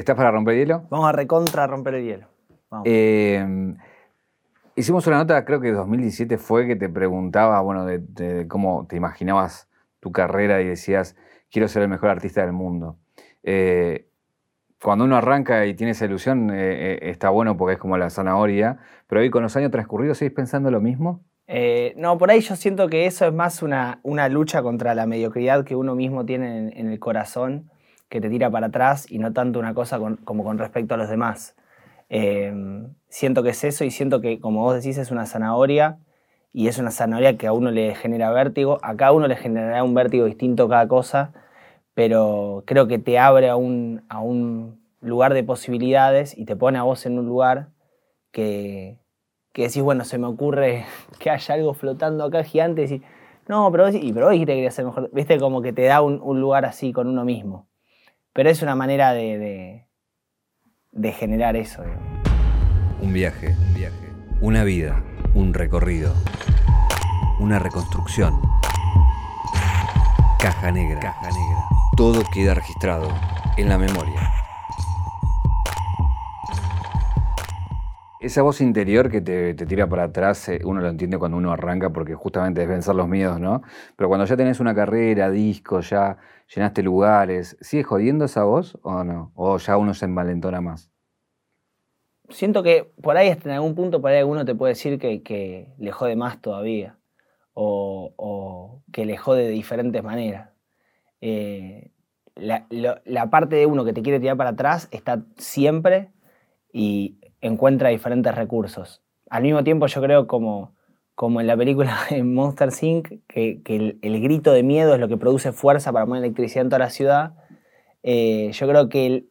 ¿Estás para romper hielo? Vamos a recontra romper el hielo. Vamos. Eh, hicimos una nota, creo que 2017 fue, que te preguntaba, bueno, de, de cómo te imaginabas tu carrera y decías, quiero ser el mejor artista del mundo. Eh, cuando uno arranca y tiene esa ilusión, eh, eh, está bueno porque es como la zanahoria, pero hoy con los años transcurridos, ¿seguís pensando lo mismo? Eh, no, por ahí yo siento que eso es más una, una lucha contra la mediocridad que uno mismo tiene en, en el corazón, que te tira para atrás y no tanto una cosa con- como con respecto a los demás. Eh, siento que es eso y siento que, como vos decís, es una zanahoria y es una zanahoria que a uno le genera vértigo. A cada uno le generará un vértigo distinto cada cosa, pero creo que te abre a un, a un lugar de posibilidades y te pone a vos en un lugar que, que decís, bueno, se me ocurre que haya algo flotando acá gigante y decís, no, pero vos, y, pero vos dijiste que querías ser mejor. Viste, como que te da un, un lugar así con uno mismo. Pero es una manera de, de, de generar eso. digamos. Un viaje, un viaje. Una vida, un recorrido. Una reconstrucción. Caja negra. Caja negra. Todo queda registrado en la memoria. Esa voz interior que te, te tira para atrás, eh, uno lo entiende cuando uno arranca porque justamente es vencer los miedos, ¿no? Pero cuando ya tenés una carrera, discos, ya llenaste lugares, ¿sigue jodiendo esa voz o no? ¿O ya uno se envalentona más? Siento que por ahí, hasta en algún punto, por ahí alguno te puede decir que, que le jode más todavía. O, o que le jode de diferentes maneras. Eh, la, lo- la parte de uno que te quiere tirar para atrás está siempre y encuentra diferentes recursos. Al mismo tiempo, yo creo como, como en la película de Monster Inc., que, que el, grito de miedo es lo que produce fuerza para poner electricidad en toda la ciudad, eh, yo creo que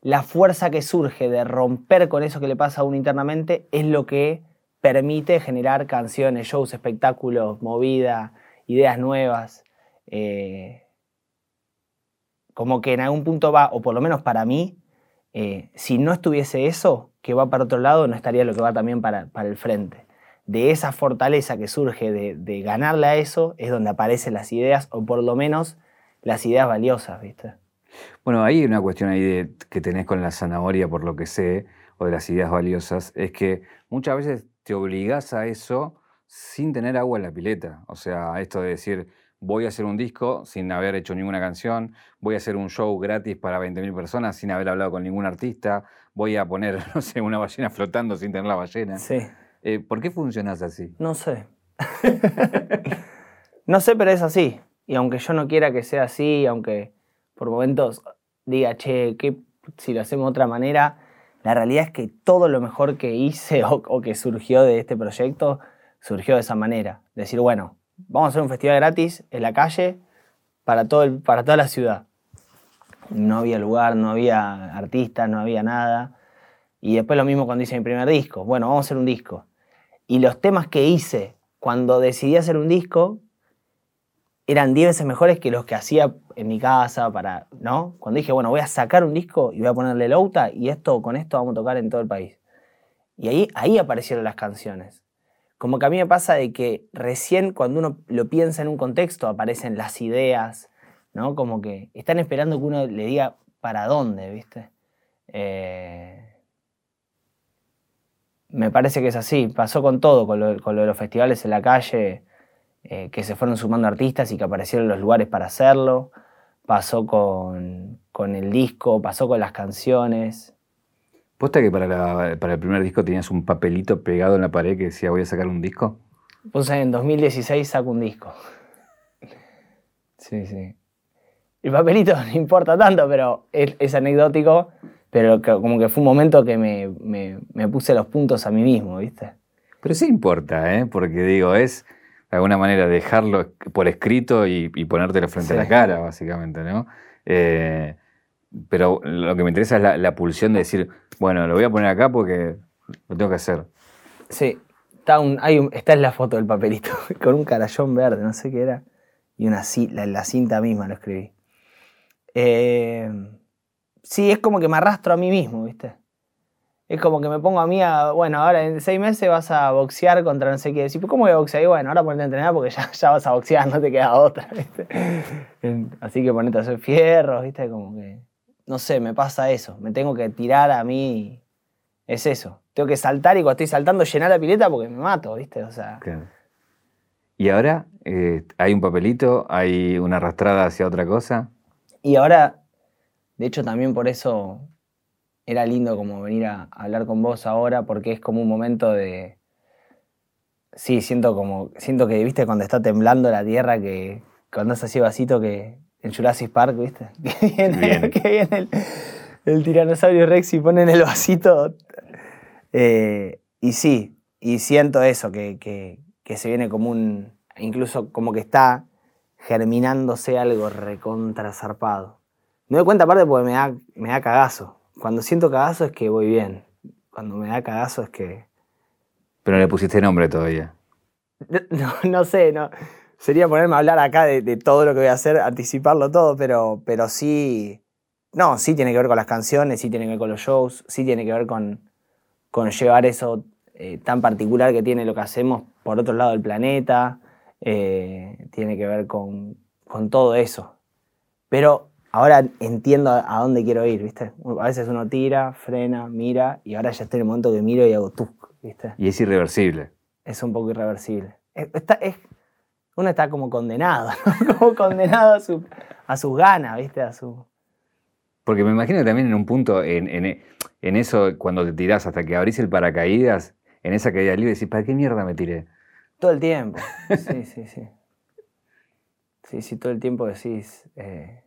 la fuerza que surge de romper con eso que le pasa a uno internamente es lo que permite generar canciones, shows, espectáculos, movida, ideas nuevas. Eh, como que en algún punto va, o por lo menos para mí, eh, si no estuviese eso, que va para otro lado, no estaría lo que va también para, para el frente. De esa fortaleza que surge de, ganarle a eso es donde aparecen las ideas, o por lo menos las ideas valiosas, ¿viste? Bueno, hay una cuestión ahí que tenés con la zanahoria, por lo que sé, o de las ideas valiosas, es que muchas veces te obligás a eso sin tener agua en la pileta. O sea, esto de decir, voy a hacer un disco sin haber hecho ninguna canción, voy a hacer un show gratis para 20.000 personas sin haber hablado con ningún artista, voy a poner, no sé, una ballena flotando sin tener la ballena. Sí. Eh, ¿Por qué funcionas así? No sé. no sé, pero es así. Y aunque yo no quiera que sea así, aunque por momentos diga, che, ¿qué, si lo hacemos de otra manera, la realidad es que todo lo mejor que hice o, o que surgió de este proyecto surgió de esa manera. Decir, bueno, vamos a hacer un festival gratis en la calle para, todo el- para toda la ciudad. No había lugar, no había artistas, no había nada. Y después lo mismo cuando hice mi primer disco. Bueno, vamos a hacer un disco. Y los temas que hice cuando decidí hacer un disco eran 10 veces mejores que los que hacía en mi casa para, ¿no? Cuando dije, bueno, voy a sacar un disco y voy a ponerle Louta y esto con esto vamos a tocar en todo el país. Y ahí, ahí aparecieron las canciones. Como que a mí me pasa de que recién cuando uno lo piensa en un contexto aparecen las ideas, ¿no? Como que están esperando que uno le diga para dónde, ¿viste? Eh, me parece que es así. Pasó con todo, con lo, con lo de los festivales en la calle, eh, que se fueron sumando artistas y que aparecieron los lugares para hacerlo. Pasó con, con el disco, pasó con las canciones. ¿Posta que para, la- para el primer disco tenías un papelito pegado en la pared que decía voy a sacar un disco? Puse en 2016 saco un disco. Sí, sí. El papelito no importa tanto, pero es, es anecdótico. Pero que- como que fue un momento que me, me- me puse los puntos a mí mismo, ¿viste? Pero sí importa, ¿eh? Porque digo, es de alguna manera dejarlo por escrito y, y ponértelo frente a la cara, básicamente, ¿no? Eh, pero lo que me interesa es la, la pulsión de decir, bueno, lo voy a poner acá porque lo tengo que hacer. Sí, está, un, hay un, está en la foto del papelito, con un carallón verde, no sé qué era, y una la, la cinta misma lo escribí. Eh, sí, es como que me arrastro a mí mismo, ¿viste? Es como que me pongo a mí a, bueno, ahora en seis meses vas a boxear contra no sé qué. ¿cómo voy a boxear? Y bueno, ahora ponete a entrenar porque ya, vas a boxear, no te queda otra, ¿viste? Así que ponete a hacer fierros, ¿viste? Como que no sé, me pasa eso. Me tengo que tirar a mí. Es eso. Tengo que saltar y cuando estoy saltando llenar la pileta porque me mato, ¿viste? O sea. Y ahora eh, hay un papelito, hay una arrastrada hacia otra cosa. Y ahora, de hecho, también por eso era lindo como venir a hablar con vos ahora, porque es como un momento de. Sí, siento como. Siento que, viste, cuando está temblando la tierra, que cuando es así vasito que. En Jurassic Park, ¿viste? Que viene, Bien. que viene el, el tiranosaurio Rex y ponen el vasito. Eh, y sí, y siento eso, que, que- que se viene como un. Incluso como que está germinándose algo recontra zarpado. Me doy cuenta aparte porque me da, me da cagazo. Cuando siento cagazo es que voy bien. Cuando me da cagazo es que. Pero no le pusiste nombre todavía. No, no sé, no. Sería ponerme a hablar acá de, de todo lo que voy a hacer, anticiparlo todo, pero, pero sí. No, sí tiene que ver con las canciones, sí tiene que ver con los shows, sí tiene que ver con, con llevar eso eh, tan particular que tiene lo que hacemos por otro lado del planeta. Eh, tiene que ver con, con todo eso. Pero ahora entiendo a, dónde quiero ir, ¿viste? A veces uno tira, frena, mira, y ahora ya estoy en el momento que miro y hago tuc, ¿viste? Y es irreversible. es un poco irreversible. Está- es- uno está como condenado, ¿no? como condenado a, su- a sus ganas, ¿viste? A su... Porque me imagino que también en un punto, en, en- en eso, cuando te tirás hasta que abrís el paracaídas, en esa caída libre, decís, ¿para qué mierda me tiré? Todo el tiempo. Sí, sí, sí. Sí, sí, todo el tiempo decís. eh,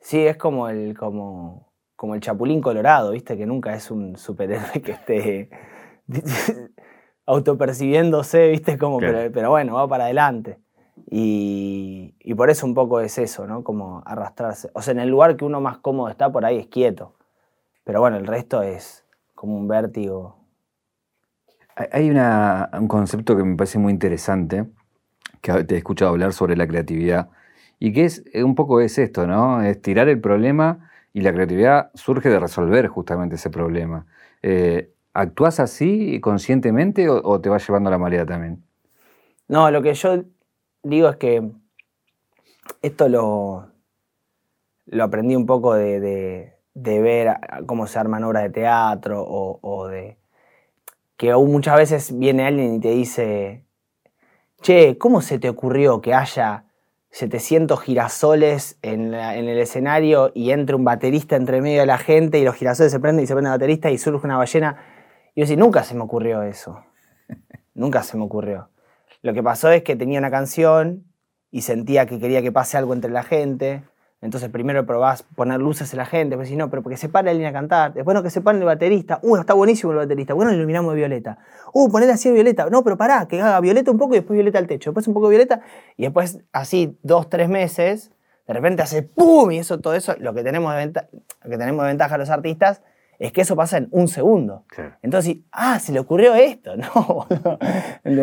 Sí, es como el, como, como el chapulín colorado, ¿viste? Que nunca es un superhéroe que esté autopercibiéndose, ¿viste? Como, pero bueno, va para adelante. Y, y por eso un poco es eso, ¿no? Como arrastrarse. O sea, en el lugar que uno más cómodo está, por ahí es quieto. Pero bueno, el resto es como un vértigo. Hay- un concepto que me parece muy interesante, que te he escuchado hablar sobre la creatividad, y que es eh, un poco es esto, ¿no? Es tirar el problema y la creatividad surge de resolver justamente ese problema. Eh, ¿Actúas así conscientemente o, te va llevando la marea también? No, lo que yo digo es que esto lo, lo aprendí un poco de, de- ver cómo se arman obras de teatro o de que aún muchas veces viene alguien y te dice, che, ¿cómo se te ocurrió que haya 700 girasoles en, el escenario y entre un baterista entre medio de la gente y los girasoles se prenden y se prende el baterista y surge una ballena? Y yo decía, nunca se me ocurrió eso. nunca se me ocurrió. Lo que pasó es que tenía una canción y sentía que quería que pase algo entre la gente. Entonces primero probás poner luces en la gente, después decís, no, pero porque se pare alguien a cantar. Después no, que se pare el baterista. Uh, está buenísimo el baterista. Bueno, iluminamos de violeta. Uh, poner así violeta. No, pero pará, que haga violeta un poco y después violeta al techo. Después un poco de violeta y después así dos, tres meses, de repente hace ¡pum! Y eso, todo eso, lo que tenemos de, venta- lo que tenemos de ventaja los artistas es que eso pasa en un segundo. Entonces, ah, se le ocurrió esto. No.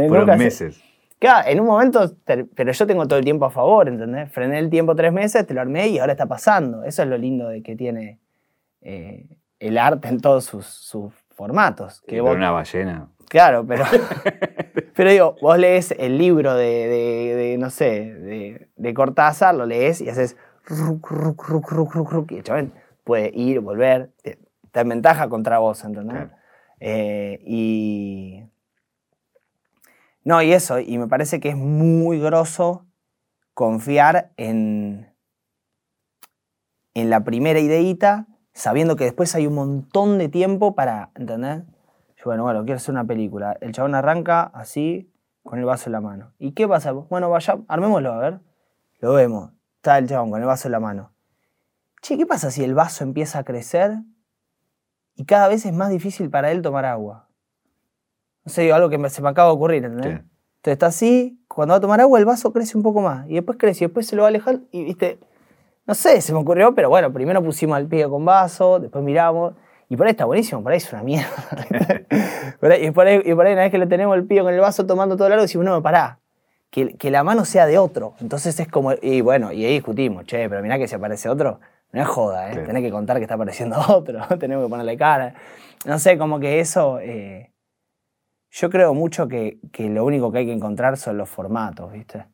Fueron se- meses. Claro, en un momento, pero yo tengo todo el tiempo a favor, ¿entendés? Frené el tiempo tres meses, te lo armé y ahora está pasando. Eso es lo lindo de que tiene eh, el arte en todos sus, sus formatos. Que Pero vos- una ballena. Claro, pero, pero digo, vos lees el libro de, de- de, no sé, de, de Cortázar, lo lees y haces ruc, ruc, ruc, ruc, ruc, ruc, y el chabón puede ir, volver, te- en ventaja contra vos, ¿entendés? Claro. Eh, y. No, y eso, y me parece que es muy grosso confiar en, en la primera ideita, sabiendo que después hay un montón de tiempo para, ¿entendés? Yo, bueno, bueno, quiero hacer una película. El chabón arranca así, con el vaso en la mano. ¿Y qué pasa? Bueno, vaya, armémoslo, a ver. Lo vemos. Está el chabón con el vaso en la mano. Che, ¿qué pasa si el vaso empieza a crecer y cada vez es más difícil para él tomar agua? No sé, algo que me- se me acaba de ocurrir, ¿entendés? Sí. Entonces está así, cuando va a tomar agua el vaso crece un poco más. Y después crece, y después se lo va a alejar y, viste, no sé, se me ocurrió, pero bueno, primero pusimos al pie con vaso, después miramos. Y por ahí está buenísimo, por ahí es una mierda. Por ahí- y, por ahí, y por ahí una vez que le tenemos el pío con el vaso tomando todo el largo, decimos, no, pará, que, que la mano sea de otro. Entonces es como, y bueno, y ahí discutimos, che, pero mirá que si aparece otro, no es joda, ¿eh? Claro. tenés que contar que está apareciendo otro, tenemos que ponerle cara. No sé, como que eso, eh, yo creo mucho que, que lo único que hay que encontrar son los formatos, ¿viste?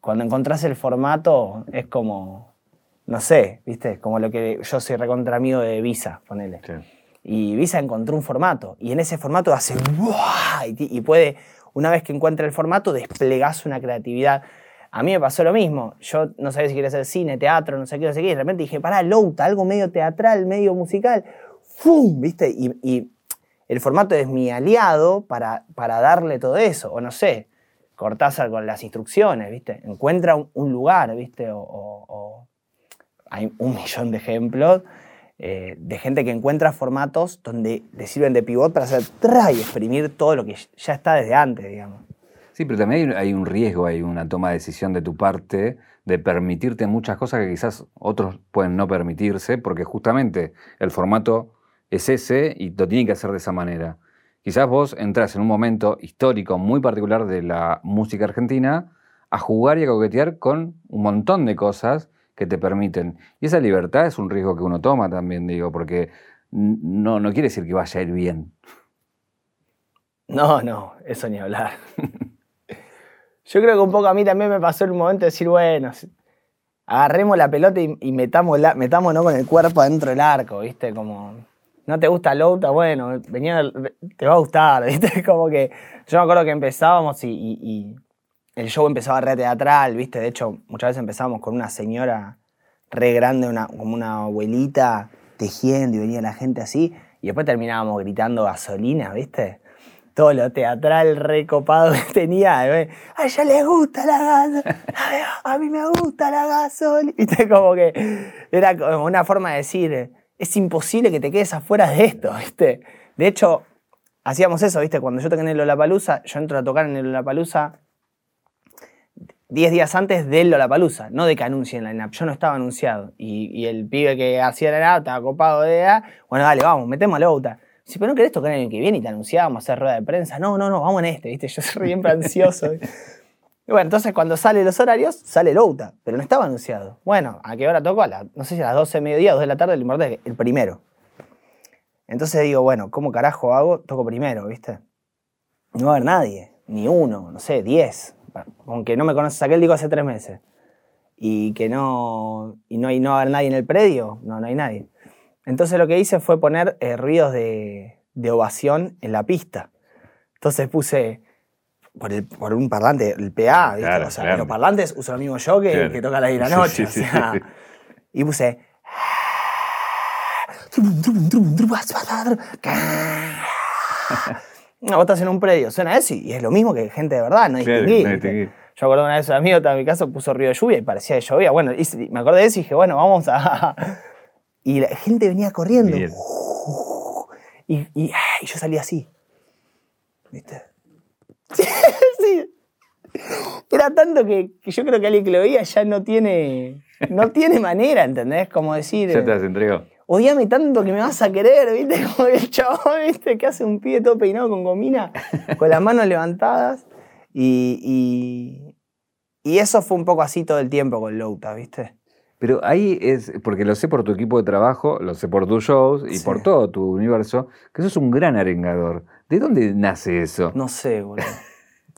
Cuando encontrás el formato es como, no sé, ¿viste? Como lo que yo soy recontra amigo de Visa, ponele. Sí. Y Visa encontró un formato. Y en ese formato hace ¡buah! y, y puede, una vez que encuentra el formato, desplegás una creatividad. A mí me pasó lo mismo. Yo no sabía si quería hacer cine, teatro, no sé qué, no sé qué. Y de repente dije, pará, Louta, algo medio teatral, medio musical. ¡Fum! ¿Viste? Y, y el formato es mi aliado para, para darle todo eso. O no sé, Cortázar con las instrucciones, ¿viste? Encuentra un, lugar, ¿viste? O, hay un millón de ejemplos eh, de gente que encuentra formatos donde le sirven de pivot para hacer tra y exprimir todo lo que ya está desde antes, digamos. Sí, pero también hay un riesgo, hay una toma de decisión de tu parte de permitirte muchas cosas que quizás otros pueden no permitirse, porque justamente el formato es ese y lo tienen que hacer de esa manera. Quizás vos entras en un momento histórico muy particular de la música argentina a jugar y a coquetear con un montón de cosas que te permiten. Y esa libertad es un riesgo que uno toma también, digo, porque no, no quiere decir que vaya a ir bien. No, no, eso ni hablar. Yo creo que un poco a mí también me pasó un momento de decir, bueno, agarremos la pelota y, y metámonos con el cuerpo adentro del arco, ¿viste? Como, no te gusta Louta, bueno, venía, te va a gustar, ¿viste? Como que yo me acuerdo que empezábamos y, el show empezaba re teatral, ¿viste? De hecho, muchas veces empezábamos con una señora re grande, una, como una abuelita tejiendo y venía la gente así, y después terminábamos gritando gasolina, ¿viste? Todo lo teatral recopado que tenía. ¿eh? A ella le gusta la gasolina, a mí me gusta la gasolina. ¿Viste? Como que era como una forma de decir, es imposible que te quedes afuera de esto, ¿viste? De hecho, hacíamos eso, ¿viste? Cuando yo toqué en el Lollapalooza, yo entro a tocar en el Lollapalooza 10 días antes del Lollapalooza, no de que anuncien la line Yo no estaba anunciado. Y, y el pibe que hacía la line estaba copado de edad. Bueno, dale, vamos, metemos a Louta. Si pero no querés tocar el año que viene y te anunciábamos, hacer rueda de prensa. No, no, no, vamos en este, ¿viste? Yo soy siempre ansioso. Y bueno, entonces cuando salen los horarios, sale Louta, pero no estaba anunciado. Bueno, ¿a qué hora tocó? A la- no sé si a las 12 de mediodía, 2 de la tarde, el primero. Entonces digo, bueno, ¿cómo carajo hago? Toco primero, ¿viste? No va a haber nadie, ni uno, no sé, 10. Aunque no me conoces aquel, digo hace tres meses. Y que no, y no, hay, no va a haber nadie en el predio, no, no hay nadie. Entonces lo que hice fue poner eh, ruidos de, de ovación en la pista. Entonces puse por, el- por un parlante, el PA, ¿viste? Claro, o sea, claro. los parlantes uso lo mismo yo que, Claro. que toca la de la Sí, noche. sí, o sea, sí. Y puse. No, vos estás en un predio, suena eso y es lo mismo que gente de verdad, no distinguí. no distinguí. Yo acuerdo una vez un amigo en mi caso puso río de lluvia y parecía que llovía. Bueno, y me acordé de eso y dije, bueno, vamos a. Y la gente venía corriendo. Y, y, y yo salía así. ¿Viste? Sí. Era tanto que, que yo creo que alguien que lo veía ya no tiene. No tiene manera, ¿entendés? Como decir. Ya te las entregó. Odiame tanto que me vas a querer, ¿viste? Como el chabón, ¿viste? Que hace un pie todo peinado con gomina, con las manos levantadas. Y, y, y eso fue un poco así todo el tiempo con Louta, ¿viste? Pero ahí es, porque lo sé por tu equipo de trabajo, lo sé por tus shows y Sí. por todo tu universo, que sos un gran arengador. ¿De dónde nace eso? No sé, boludo.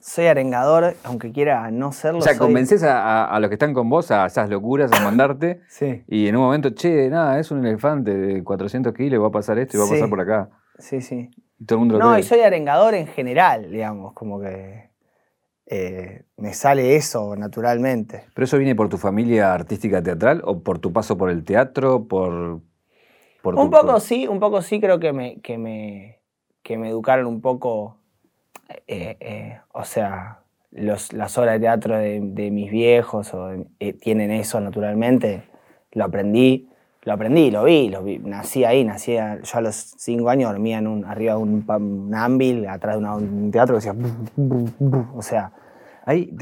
Soy arengador, aunque quiera no serlo. o sea, soy- convences a, a- a los que están con vos a esas locuras, a mandarte, Sí, y en un momento, che, nada, es un elefante de 400 kilos, va a pasar esto y va a pasar por acá. sí, sí. Y todo el mundo lo No, cree. y soy arengador en general, digamos, como que eh, me sale eso naturalmente. ¿Pero eso viene por tu familia artística teatral o por tu paso por el teatro, por... por Un tu- poco por- sí, un poco sí creo que me, que me, que me educaron un poco, eh, eh, o sea, los, las obras de teatro de, mis viejos eh, tienen eso naturalmente, lo aprendí, lo aprendí, lo vi, lo vi, nací ahí, nací, yo a los cinco años dormía arriba de un, un ámbil, atrás de un teatro que decía, o sea, Ahí,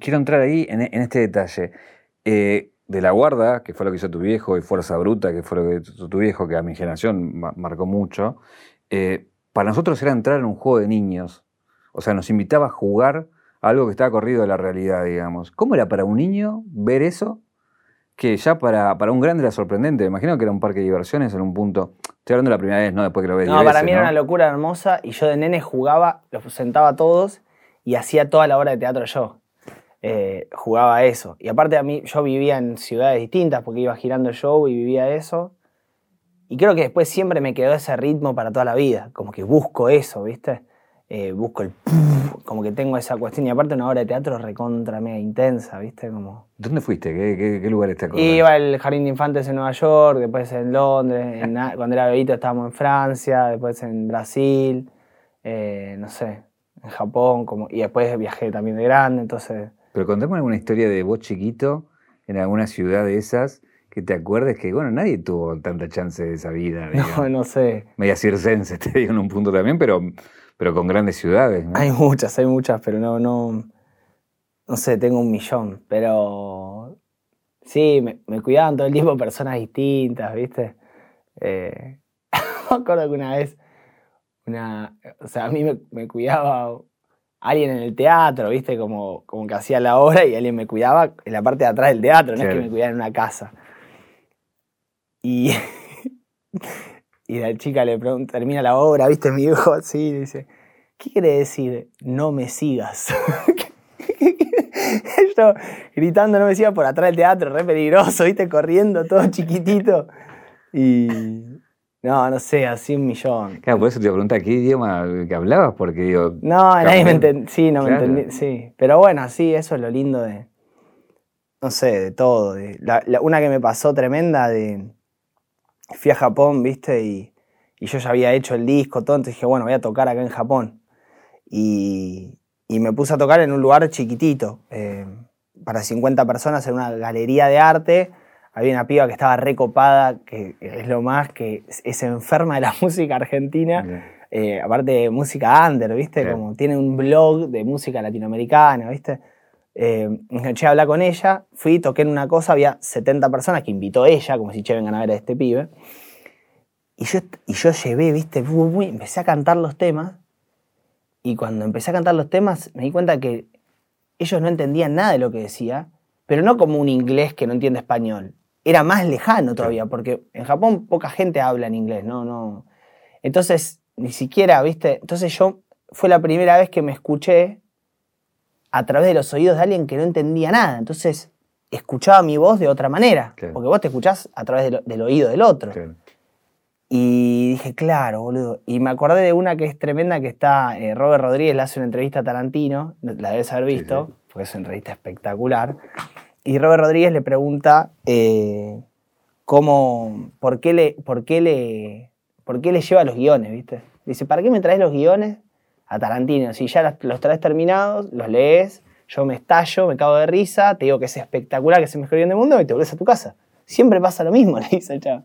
quiero entrar ahí en, este detalle. De la guarda, que fue lo que hizo tu viejo, y Fuerza Bruta, que fue lo que hizo tu viejo, que a mi generación ma- marcó mucho, para nosotros era entrar en un juego de niños. O sea, nos invitaba a jugar a algo que estaba corrido de la realidad, digamos. ¿Cómo era para un niño ver eso? Que ya para, para un grande era sorprendente. Me imagino que era un parque de diversiones en un punto. Estoy hablando la primera vez, ¿no? Después que lo ves No, para veces, mí era una locura hermosa y yo de nene jugaba, los sentaba a todos y hacía toda la obra de teatro yo. eh, jugaba eso. Y aparte a mí, yo vivía en ciudades distintas porque iba girando el show y vivía eso. Y creo que después siempre me quedó ese ritmo para toda la vida, como que busco eso, ¿viste? Eh, busco el... Como que tengo esa cuestión. Y aparte una obra de teatro recontra mega intensa, ¿viste? Como... ¿Dónde fuiste? ¿Qué, qué, qué lugares te acordás? Iba al Jardín de Infantes en Nueva York, después en Londres, en- cuando era bebito estábamos en Francia, después en Brasil, eh, no sé, en Japón, como, y después viajé también de grande, entonces... Pero contame alguna historia de vos chiquito en alguna ciudad de esas que te acuerdes que, bueno, nadie tuvo tanta chance de esa vida. No, digamos. no sé. Media circense, te digo en un punto también, pero, pero con grandes ciudades. ¿no? Hay muchas, hay muchas, pero no, no, no sé, tengo un millón, pero sí, me, me cuidaban todo el tiempo personas distintas, ¿viste? Eh, me acuerdo que una vez, una, o sea, a mí me, me cuidaba alguien en el teatro, ¿viste? Como, como que hacía la obra y alguien me cuidaba en la parte de atrás del teatro, no es que me cuidara en una casa. Y, y la chica le pregunta, termina la obra, ¿viste? Mi hijo así, y dice, ¿qué quiere decir no me sigas? Yo gritando no me sigas por atrás del teatro, re peligroso, ¿viste? Corriendo todo chiquitito. Y no, no sé, así un millón. Claro, por eso te preguntaba qué idioma que hablabas, porque digo, No, nadie me entendía. Sí, no Claro. me entendí. Sí. Pero bueno, sí, eso es lo lindo de. No sé, de todo. de- la- la- una que me pasó tremenda de. Fui a Japón, viste, y, y yo ya había hecho el disco, todo, entonces dije, bueno, voy a tocar acá en Japón. Y, y me puse a tocar en un lugar chiquitito, eh, para 50 personas, en una galería de arte. Había una piba que estaba recopada, que es lo más, que es- es enferma de la música argentina eh, aparte de música under, ¿viste? Como tiene un blog de música latinoamericana, ¿viste? Eh, me enganché a hablar con ella, fui, toqué en una cosa, había 70 personas que invitó ella, como si che, vengan a ver a este pibe. Y yo, y yo llevé, ¿viste? Bu- bu- Empecé a cantar los temas, y cuando empecé a cantar los temas me di cuenta que ellos no entendían nada de lo que decía, pero no como un inglés que no entiende español. Era más lejano todavía, porque en Japón poca gente habla en inglés, ¿no? no entonces, ni siquiera, ¿viste? Entonces yo, fue la primera vez que me escuché a través de los oídos de alguien que no entendía nada. Entonces, escuchaba mi voz de otra manera. Claro. Porque vos te escuchás a través del, del oído del otro. Claro. Y dije, claro, boludo. Y me acordé de una que es tremenda, que está, eh, Robert Rodríguez le hace una entrevista a Tarantino, la debes haber Sí, visto, sí. porque es una entrevista espectacular. Y Robert Rodríguez le pregunta eh, cómo, por qué le, por qué le, por qué le lleva los guiones, ¿viste? Dice, ¿para qué me traes los guiones a Tarantino? Si ya los traes terminados, los lees, yo me estallo, me cago de risa, te digo que es espectacular, que es el mejor guion del mundo y te volvés a tu casa. Siempre pasa lo mismo, le dice el chavo.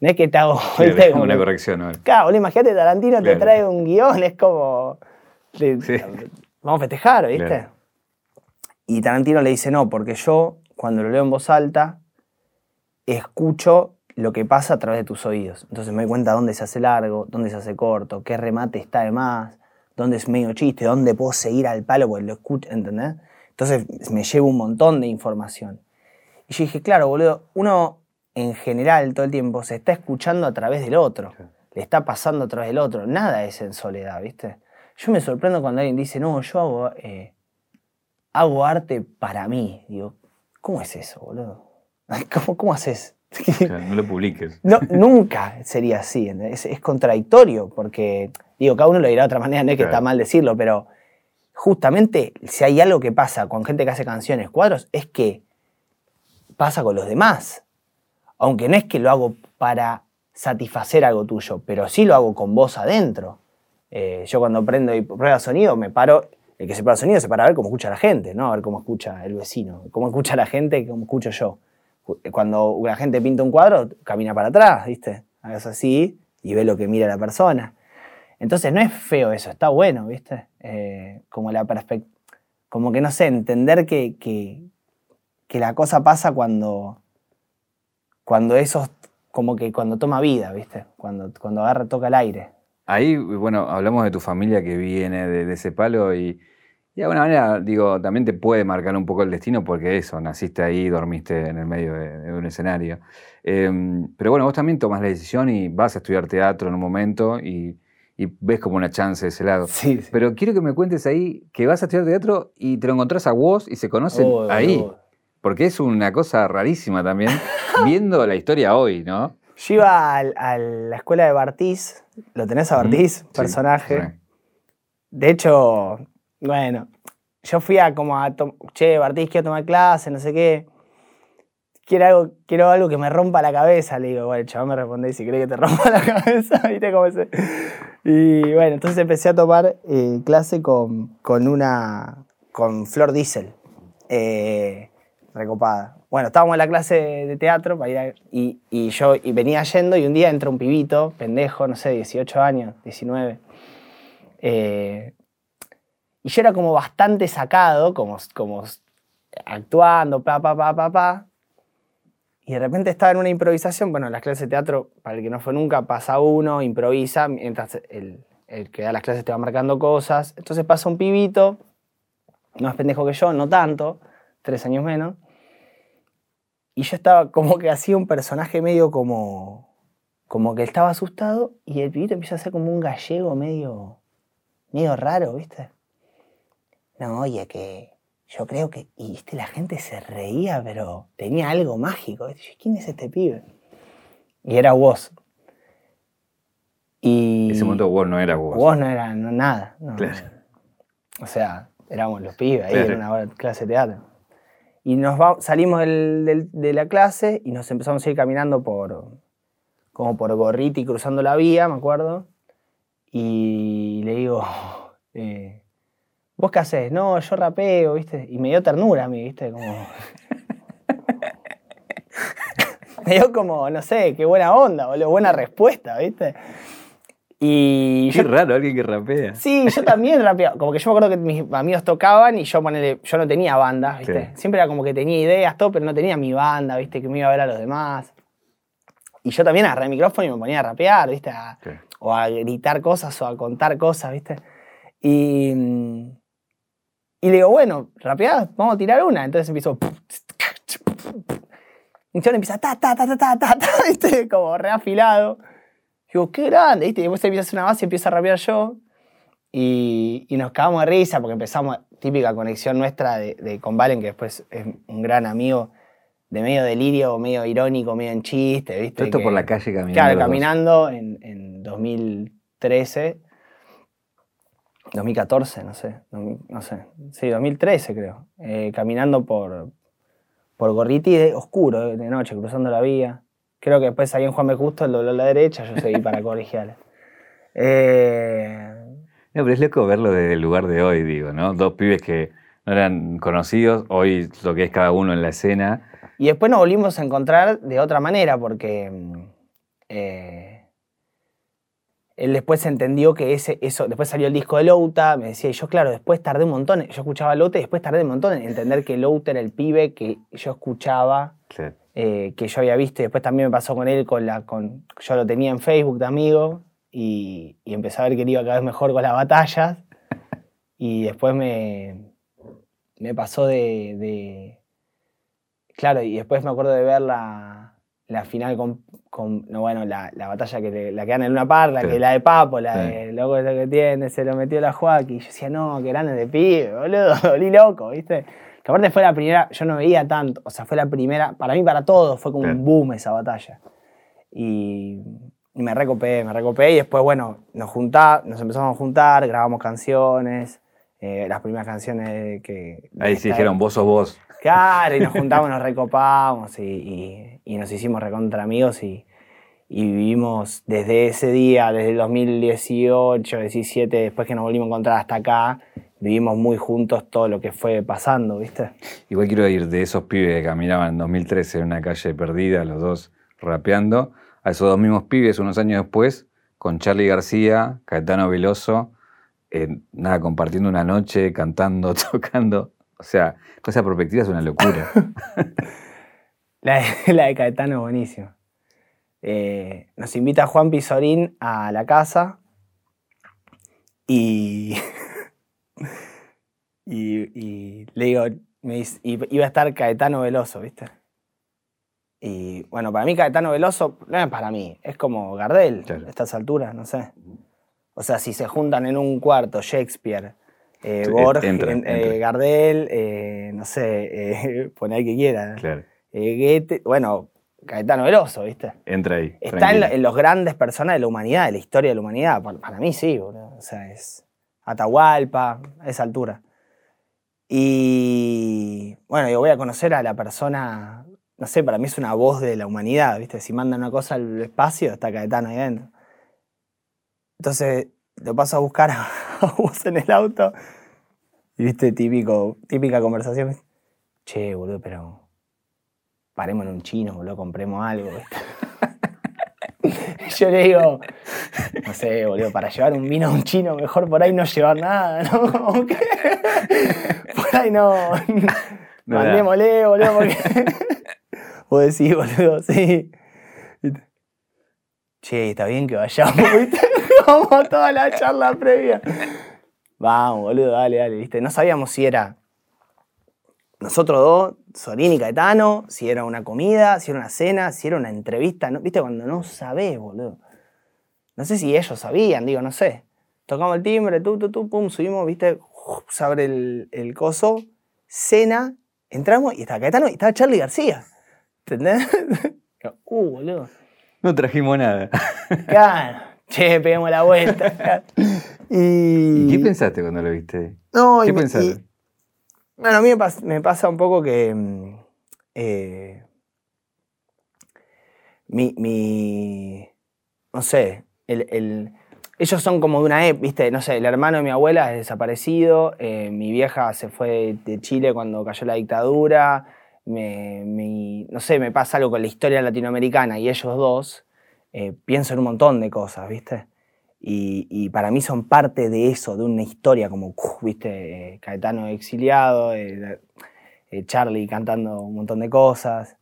No es que te hago... ¿viste? es como una que- corrección. ¿no? Claro, imagínate, Tarantino te trae un guion, es como. te- Sí. Vamos a festejar, ¿viste? Claro. Y Tarantino le dice, no, porque yo, cuando lo leo en voz alta, escucho lo que pasa a través de tus oídos. Entonces me doy cuenta dónde se hace largo, dónde se hace corto, qué remate está de más, dónde es medio chiste, dónde puedo seguir al palo porque lo escucho, ¿entendés? Entonces me llevo un montón de información. Y yo dije, claro, boludo, uno en general todo el tiempo se está escuchando a través del otro. Le está pasando a través del otro. Nada es en soledad, ¿viste? Yo me sorprendo cuando alguien dice, no, yo hago, eh, hago arte para mí. Digo, ¿cómo es eso, boludo? ¿Cómo, cómo haces? No lo publiques. No, nunca sería así. Es, es contradictorio porque, digo, cada uno lo dirá de otra manera, no es que Claro. está mal decirlo, pero justamente si hay algo que pasa con gente que hace canciones, cuadros, es que pasa con los demás. Aunque no es que lo hago para satisfacer algo tuyo, pero sí lo hago con vos adentro. Eh, yo cuando prendo y prueba sonido, me paro, el que se para sonido se para a ver cómo escucha la gente, no a ver cómo escucha el vecino, cómo escucha la gente, cómo escucho yo. Cuando la gente pinta un cuadro, camina para atrás, ¿viste? Hagas así y ve lo que mira la persona. Entonces no es feo eso, está bueno, ¿viste? Eh, como la perspectiva, como que no sé, entender que, que, la cosa pasa cuando, cuando eso, como que cuando toma vida, ¿viste? Cuando, cuando agarra, toca el aire. Ahí, bueno, hablamos de tu familia que viene de, ese palo y, de alguna manera, digo, también te puede marcar un poco el destino porque eso, naciste ahí, dormiste en el medio de, un escenario. Eh, pero bueno, vos también tomas la decisión y vas a estudiar teatro en un momento y, y ves como una chance de ese lado. Sí, sí. Pero quiero que me cuentes ahí que vas a estudiar teatro y te lo encontrás a vos y se conocen Oh, ahí. Porque es una cosa rarísima también, viendo la historia hoy, ¿no? Yo iba al- a, la escuela de Bartiz, ¿lo tenés a Bartiz? Personaje. sí. De hecho, bueno, yo fui a como a, che, Bartiz, quiero tomar clase, no sé qué. Quiero algo, quiero algo que me rompa la cabeza. Le digo, bueno, el chaval me responde, si cree que te rompa la cabeza, ¿viste cómo se...? Y bueno, entonces empecé a tomar eh, clase con, con una, con Flor Diesel, eh, recopada. Bueno, estábamos en la clase de teatro para ir y yo y venía yendo y un día entra un pibito, pendejo, no sé, 18 años, 19. Eh, y yo era como bastante sacado, como, como actuando, pa, pa, pa, pa, pa. Y de repente estaba en una improvisación. Bueno, en las clases de teatro, para el que no fue nunca, pasa uno, improvisa, mientras el, el que da las clases te va marcando cosas. Entonces pasa un pibito, más pendejo que yo, no tanto, tres años menos. Y yo estaba como que hacía un personaje medio como, como que estaba asustado y el pibito empieza a ser como un gallego medio, medio raro, ¿viste? No, oye, que yo creo que, y viste, la gente se reía, pero tenía algo mágico. ¿Quién es este pibe? Y era vos. Y En ese momento vos no era vos. vos no era no, nada. no. Claro. O sea, éramos los pibes ahí Claro. en una clase de teatro. Y nos va- salimos del- del- de la clase y nos empezamos a ir caminando por, como por Gorriti, cruzando la vía, me acuerdo. Y le digo, eh, ¿vos qué haces? No, yo rapeo, ¿viste? Y me dio ternura a mí, ¿viste? Como... me dio como, no sé, qué buena onda, boludo, buena respuesta, ¿viste? Y Qué yo raro, alguien que rapea. Sí, yo también rapeaba. Como que yo me acuerdo que mis amigos tocaban y yo ponele, yo no tenía banda, ¿viste? Sí. Siempre era como que tenía ideas, todo, pero no tenía mi banda, ¿viste? Que me iba a ver a los demás. Y yo también agarré el micrófono y me ponía a rapear, ¿viste? A- Sí. o a gritar cosas o a contar cosas, ¿viste? Y, mm, y le digo, bueno, rapeás, vamos a tirar una. Entonces empiezo. Y empieza ta, ta, ta, ta, ta, ta, ta, ¿viste? Como reafilado. Digo, qué grande, ¿viste? Y después empieza a hacer una base y empiezo a rapear yo. Y, y nos cagamos de risa porque empezamos, típica conexión nuestra de, de con Valen, que después es un gran amigo, de medio delirio, medio irónico, medio en chiste, ¿viste? Todo esto Que- por la calle caminando. Claro, caminando en, en 2013. 2014, no sé. 2000, no sé. Sí, 2013 creo. Eh, caminando por, por Gorriti de oscuro, de noche, cruzando la vía. Creo que después ahí en Juan B. Justo, el dobló a la derecha, yo seguí para colegiales. Eh, No, pero es loco verlo desde el lugar de hoy, digo, ¿no? Dos pibes que no eran conocidos, hoy lo que es cada uno en la escena. Y después nos volvimos a encontrar de otra manera, porque mm, eh, él después entendió que ese, eso, después salió el disco de Louta, me decía, y yo claro, después tardé un montón, yo escuchaba Louta y después tardé un montón en entender que Louta era el pibe que yo escuchaba, Sí. eh, que yo había visto, y después también me pasó con él, con la, con, yo lo tenía en Facebook de amigo, y, y empecé a ver que él iba cada vez mejor con las batallas, y después me, me pasó de, de- Claro, y después me acuerdo de ver la, la final con, con- no, bueno, la, la batalla que le- la que gana en una par, la, Sí. que, la de Papo, la Sí. de loco es lo que tiene, se lo metió la Joaquín. Y yo decía, no, que grande de pibe, boludo, volví loco, ¿viste? Que aparte fue la primera, yo no veía tanto, o sea, fue la primera, para mí, para todos, fue como Sí. un boom esa batalla. Y, y me recopé, me recopé y después, bueno, nos juntá, nos empezamos a juntar, grabamos canciones, eh, las primeras canciones que... Ahí sí dijeron, vos sos vos. Claro, y nos juntamos, nos recopamos y, y- y nos hicimos recontra amigos y, y vivimos desde ese día, desde el 2018, 17, después que nos volvimos a encontrar hasta acá, vivimos muy juntos todo lo que fue pasando, ¿viste? Igual quiero ir de esos pibes que caminaban en 2013 en una calle perdida, los dos rapeando, a esos dos mismos pibes unos años después, con Charlie García, Caetano Veloso, eh, nada, compartiendo una noche, cantando, tocando. O sea, con esa perspectiva es una locura. La de, la de Caetano es buenísima. Eh, nos invita Juan Pizorín a la casa y, y, y le digo, me dice- iba a estar Caetano Veloso, ¿viste? Y bueno, para mí Caetano Veloso no es para mí, es como Gardel Claro. a estas alturas, no sé. O sea, si se juntan en un cuarto Shakespeare, eh, Sí, Borges, entra, en- eh, entra. Gardel, eh, no sé, eh, poné el que quiera. Claro. Eh, Goethe, bueno, Caetano Veloso, ¿viste? Entra ahí. Está en, en los grandes personas de la humanidad, de la historia de la humanidad. Para, para mí sí, boludo. O sea, es Atahualpa, a esa altura. Y bueno, yo voy a conocer a la persona, no sé, para mí es una voz de la humanidad, ¿viste? Si mandan una cosa al espacio, está Caetano ahí dentro. Entonces, lo paso a buscar a, vos en el auto. Y viste, típico, típica conversación. Che, boludo, pero paremos en un chino, boludo, compremos algo, Yo le digo, no sé, boludo, para llevar un vino a un chino, mejor por ahí no llevar nada, ¿no? Como que por ahí no. No. Mandémosle, boludo, porque. Vos decís, boludo, sí. Che, está bien que vayamos, ¿viste? Como toda la charla previa. Vamos, boludo, dale, dale, ¿viste? No sabíamos si era nosotros dos, Sorín y Caetano, si era una comida, si era una cena, si era una entrevista, ¿no? ¿viste? Cuando no sabés, boludo. No sé si ellos sabían, digo, no sé. Tocamos el timbre, tú, tú, tú, pum, subimos, ¿viste? Uf, Se abre el, el coso, cena, entramos y estaba Caetano y estaba Charlie García. ¿Entendés? uh, boludo. No trajimos nada. Claro. Che, peguemos la vuelta. y... ¿Y qué pensaste cuando lo viste? No, ¿Qué y pensaste? y- bueno, a mí me pasa un poco que. mm, eh, mi, mi- No sé. el- el- ellos son como de una época, ¿viste? No sé, el hermano de mi abuela es desaparecido. eh, mi vieja se fue de Chile cuando cayó la dictadura. Me- no sé, me pasa algo con la historia latinoamericana y ellos dos. eh, pienso en un montón de cosas, ¿viste? Y, y para mí son parte de eso, de una historia como, viste, eh, Caetano exiliado, eh, eh, Charlie cantando un montón de cosas.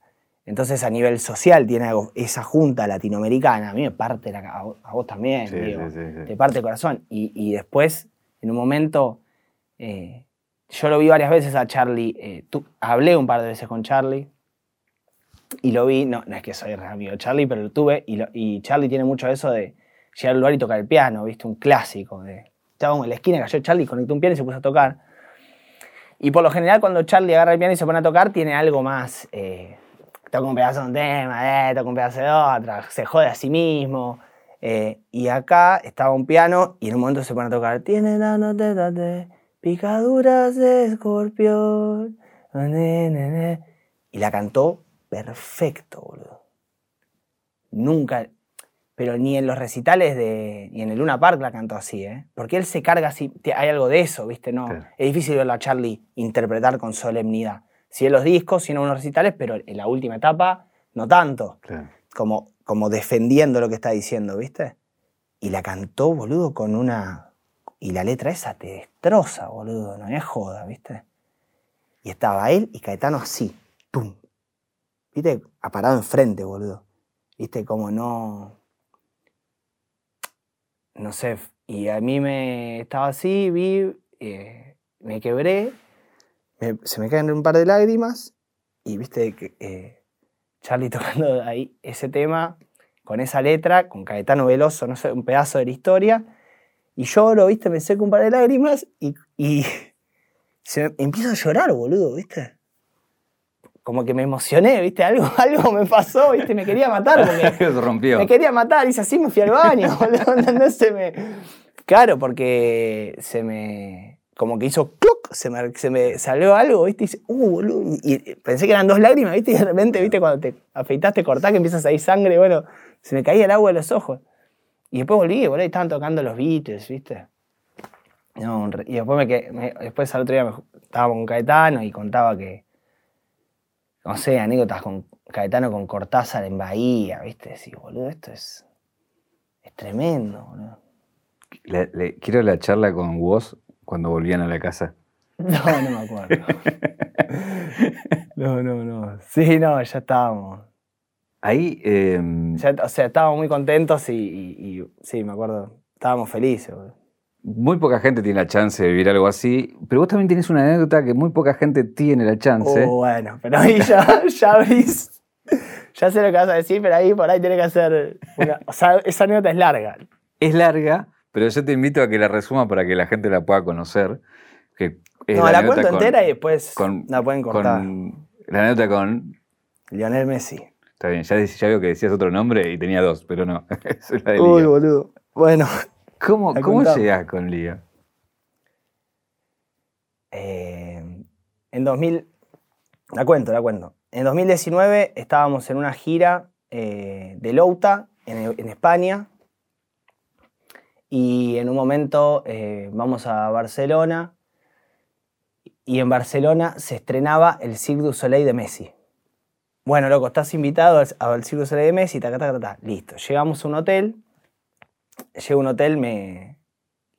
Entonces a nivel social tiene algo, esa junta latinoamericana, a mí me parte la, a vos, también, Sí, digo, sí, sí, sí. te parte el corazón. Y, y después, en un momento, eh, yo lo vi varias veces a Charlie, eh, tú- hablé un par de veces con Charlie, y lo vi, no, no es que soy amigo de Charlie, pero lo tuve, y, lo- y Charlie tiene mucho eso de llegar al lugar y tocar el piano, ¿viste? Un clásico. De, estábamos en la esquina, cayó Charlie, conectó un piano y se puso a tocar. Y por lo general, cuando Charlie agarra el piano y se pone a tocar, tiene algo más. Eh, toca un pedazo de un tema, eh, toca un pedazo de otra, se jode a sí mismo. Eh, y acá estaba un piano y en un momento se pone a tocar. Tiene la nota de picaduras de escorpión. ne". Y la cantó perfecto, boludo. Nunca, pero ni en los recitales de. ni en el Luna Park la cantó así, ¿eh? Porque él se carga así. Hay algo de eso, ¿viste? No. Claro. Es difícil verlo a Charlie interpretar con solemnidad. Sí en los discos, sí en unos recitales, pero en la última etapa, no tanto. Claro. Como, como defendiendo lo que está diciendo, ¿viste? Y la cantó, boludo, con una. Y la letra esa te destroza, boludo. No es joda, ¿viste? Y estaba él y Caetano así. ¡Pum! ¿Viste? Aparado enfrente, boludo. ¿Viste? Como no. No sé. Y a mí me estaba así, vi, eh, me quebré, me- se me caen un par de lágrimas y viste eh, Charlie tocando ahí ese tema con esa letra, con Caetano Veloso, no sé, un pedazo de la historia. Y lloro, viste, me seco un par de lágrimas y, y se empiezo a llorar, boludo, viste. Como que me emocioné, viste, algo, algo me pasó, viste, me quería matar porque rompió. me quería matar, hice así, me fui al baño, boludo, ¿entendés? Se me... Claro, porque se me... Como que hizo. Se me, se me salió algo, ¿viste? Y dice, ¡uh, boludo! Y, y pensé que eran dos lágrimas, ¿viste? Y de repente, ¿viste? Cuando te afeitaste, cortás, que empiezas a ir sangre, bueno, se me caía el agua de los ojos. Y después volví, boludo, y estaban tocando los Beatles, ¿viste? No, y después, me quedé- me- después al otro día me estaba con Caetano y contaba que, no sé, anécdotas con Caetano con Cortázar en Bahía, ¿viste? Decís, boludo, esto es, es tremendo, boludo. Le- le- quiero la charla con vos cuando volvían a la casa. No, no me acuerdo. No, no, no. Sí, no, ya estábamos. Ahí, eh, Ya, o sea, estábamos muy contentos y, y- y sí, me acuerdo. Estábamos felices, muy poca gente tiene la chance de vivir algo así, pero vos también tenés una anécdota que muy poca gente tiene la chance. Oh, bueno, pero ahí ya, ya abrís. Ya sé lo que vas a decir, pero ahí por ahí tenés que hacer. una- o sea, esa anécdota es larga. Es larga, pero yo te invito a que la resuma para que la gente la pueda conocer. Que es No, la anécdota cuento con- entera y después con- la pueden cortar. con- la anécdota con. Lionel Messi. Está bien, ya, ya veo que decías otro nombre y tenía dos, pero no. Es la de Uy, boludo. Bueno, ¿Cómo, cómo llegás con Lía? eh, en 2000, la cuento, la cuento. En 2019 estábamos en una gira eh, de Louta en, en España y en un momento eh, vamos a Barcelona y en Barcelona se estrenaba el Cirque du Soleil de Messi. Bueno, loco, estás invitado al, al Soleil de Messi, taca, taca, taca, listo. Llegamos a un hotel, llego a un hotel, me,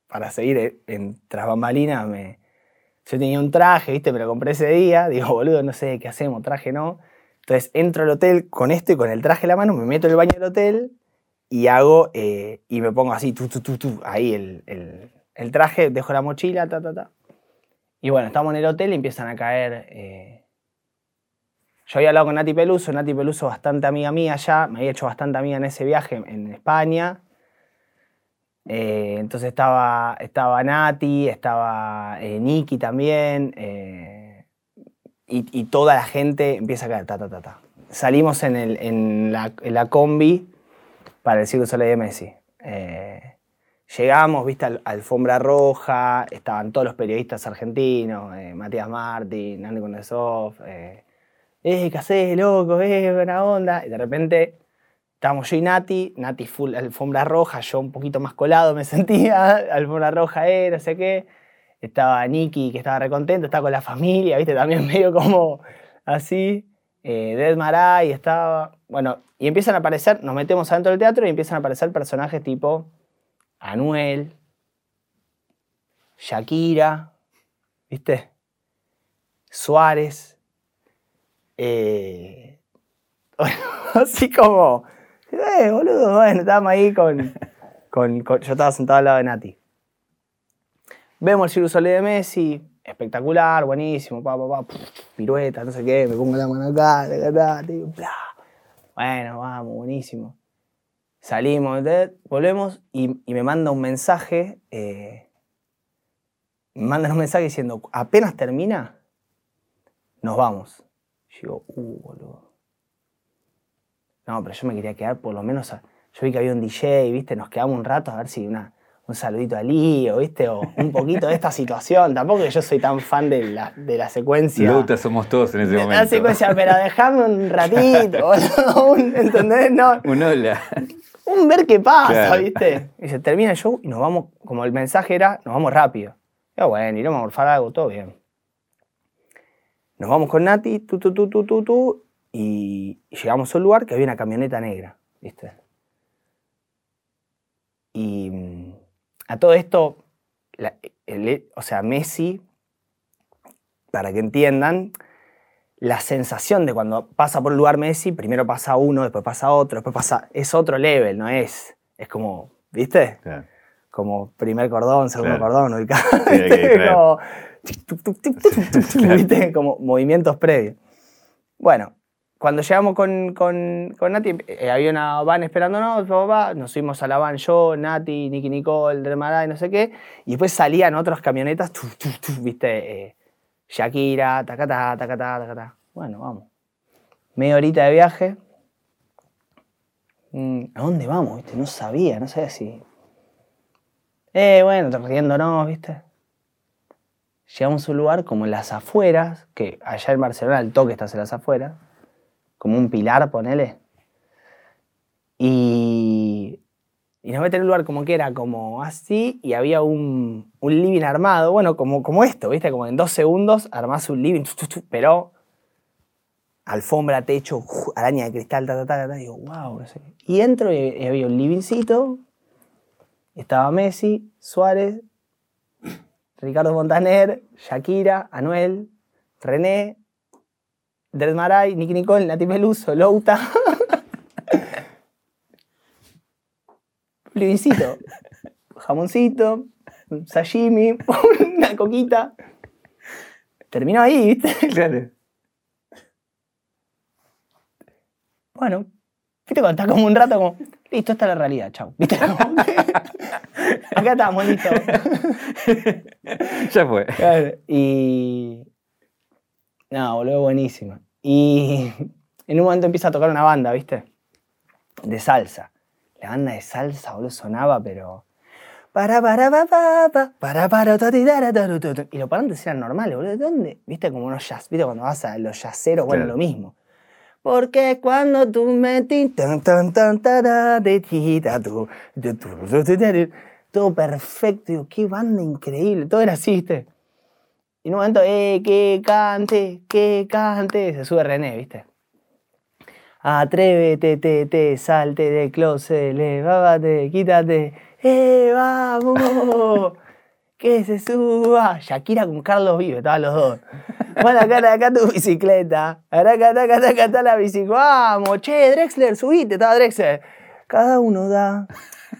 para seguir en, en tras bambalinas, me, yo tenía un traje, ¿viste? Me lo compré ese día. Digo, boludo, no sé qué hacemos, traje no. Entonces entro al hotel con esto y con el traje en la mano, me meto en el baño del hotel y hago, eh, y me pongo así, tu, tu, tu, tu, ahí el, el- el traje, dejo la mochila, ta, ta, ta. Y bueno, estamos en el hotel y empiezan a caer. eh, Yo había hablado con Nati Peluso, Nati Peluso bastante amiga mía ya, me había hecho bastante amiga en ese viaje en España. Eh, entonces estaba, estaba Nati, estaba eh, también, eh, y, toda la gente empieza a caer, ta, ta. Salimos en, la, combi para el Circo Soleil de Messi. Eh, llegamos, viste, al- alfombra roja, estaban todos los periodistas argentinos, Matías Martín, Andy Kondesov, eh, eh, ¿qué hacés, loco? Eh, buena onda. Y de repente Estábamos yo y Nati, Nati full alfombra roja, yo un poquito más colado me sentía, alfombra roja era, no sé qué. Estaba Nicky, que estaba recontento, estaba con la familia, viste, también medio como así. Eh, Dead estaba. Bueno, y empiezan a aparecer, nos metemos adentro del teatro y empiezan a aparecer personajes tipo Anuel, Shakira, ¿viste? Suárez. Eh, así como, eh, boludo, bueno, estábamos ahí con, con- con- Yo estaba sentado al lado de Nati. Vemos el du Soleil de Messi, espectacular, buenísimo, pa, pa, pa, pirueta, no sé qué, me pongo la mano acá, bla. Bueno, vamos, buenísimo. Salimos, de- volvemos y, y me manda un mensaje, eh, me mandan un mensaje diciendo, apenas termina, nos vamos. Yo digo, uh, boludo. No, pero yo me quería quedar por lo menos. a- yo vi que había un DJ, ¿viste? Nos quedamos un rato a ver si una, un saludito a Lío, ¿viste? O un poquito de esta situación. Tampoco que yo soy tan fan de la, de la secuencia. Louta somos todos en ese de la momento. secuencia, pero déjame un ratito, boludo, un- ¿entendés? No, Un hola. un ver qué pasa, Claro. ¿viste? Y se termina el show y nos vamos, como el mensaje era, nos vamos rápido. Ya bueno, iremos a morfar algo, todo bien. Nos vamos con Nati, tu, tu, tu, tu, tu, tu, y llegamos a un lugar que había una camioneta negra, ¿viste? Y mm, a todo esto, el- o sea, Messi, para que entiendan, la sensación de cuando pasa por un lugar Messi, primero pasa uno, después pasa otro, después pasa. Es otro level, no es. Es como, ¿viste? Como primer cordón, segundo Claro. cordón, ubicado. Como. Como movimientos previos. Bueno, cuando llegamos con, con, con Nati, eh, había una van esperándonos, nos subimos a la van yo, Nati, Nicky Nicole, Dermaray, no sé qué, y después salían otras camionetas, tu, tu, tu, viste, eh, Shakira, tacatá, tacatá, tacatá. Bueno, vamos. Media horita de viaje. Mm, ¿A dónde vamos? ¿Viste? No sabía, no sabía si. Eh, bueno, riéndonos, ¿viste? Llegamos a un lugar como en las afueras, que allá en Barcelona el toque estás en las afueras, como un pilar, ponele. Y, y nos meten en un lugar como que era como así, y había un, un living armado, bueno, como, como esto, ¿viste? Como en dos segundos armás un living, pero alfombra, techo, araña de cristal, ta, ta, ta, ta, digo, wow, no sé. Y entro y había un livingcito, estaba Messi, Suárez, Ricardo Montaner, Shakira, Anuel, René, Dred Maray, Nicky Nicole, Nati Peluso, Louta. Livincito, jamoncito, sashimi, una coquita. Terminó ahí, ¿viste? Claro. Bueno, ¿viste cuando estás como un rato como, listo, esta es la realidad, chau. ¿Viste? Como Acá estamos, listo. ya fue. Claro, Y. No, boludo, buenísima. Y en un momento empieza a tocar una banda, ¿viste? De salsa. La banda de salsa, boludo, sonaba, pero. Para, para, pa, pa, pa, para, para, taru, tu, tu. Y los parlantes eran normales, boludo. ¿De dónde? ¿Viste? Como unos jazz. ¿Viste? Cuando vas a los yaceros, bueno, Claro. lo mismo. Porque cuando tú me ti- tan, tan, tan, tara, de todo perfecto. Digo, qué banda increíble. Todo era así. Y en un momento, eh, que cante, que cante. Se sube René, ¿viste? Atrévete, te, te, salte de closet, levántate, quítate. ¡Eh, vamos! Que se suba. Shakira con Carlos Vive, estaban los dos. Bueno, acá, acá tu bicicleta. Acá, acá, acá, acá, acá la bicicleta. Vamos, che, Drexler, subite, estaba Drexler. Cada uno da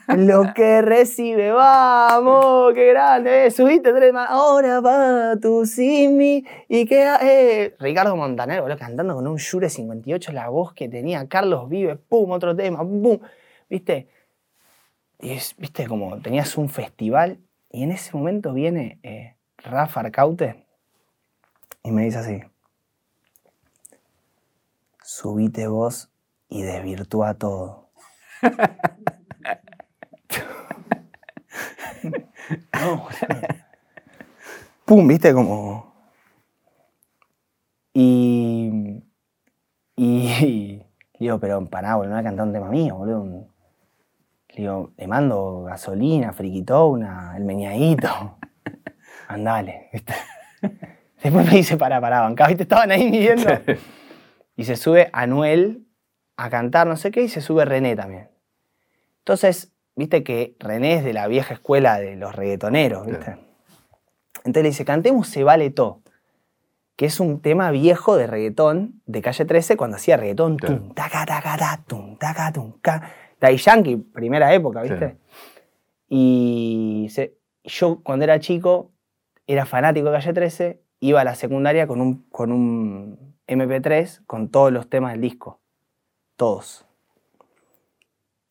lo que recibe. Vamos, qué grande. Eh, subite tres más. Ahora va tu simi. Y que. Eh. Ricardo Montaner, boludo, cantando con un Shure 58, la voz que tenía Carlos Vive. Pum, otro tema. Pum. ¿Viste? Y es, viste, como tenías un festival. Y en ese momento viene eh, Rafa Arcaute y me dice así: Subite vos y desvirtúa todo. no. Pum, viste, como. Y. Y. Digo, pero pará, boludo, no voy a cantar un tema mío, boludo. le digo, le mando gasolina, friquitona, el meñadito. Andale, ¿viste? Después me dice, pará, pará, bancá, ¿viste? Estaban ahí midiendo. Y se sube Anuel a cantar, no sé qué, y se sube René también. Entonces, viste que René es de la vieja escuela de los reggaetoneros, ¿viste? Claro. Entonces le dice, cantemos Se Vale Todo, que es un tema viejo de reggaetón de Calle 13 cuando hacía reggaetón. Claro. Tum, taca, taca, ta, tum, taca, tum, ca. Daddy Yankee, primera época, ¿viste? Claro. Y se- yo cuando era chico era fanático de Calle 13, iba a la secundaria con un, con un MP3 con todos los temas del disco. Todos.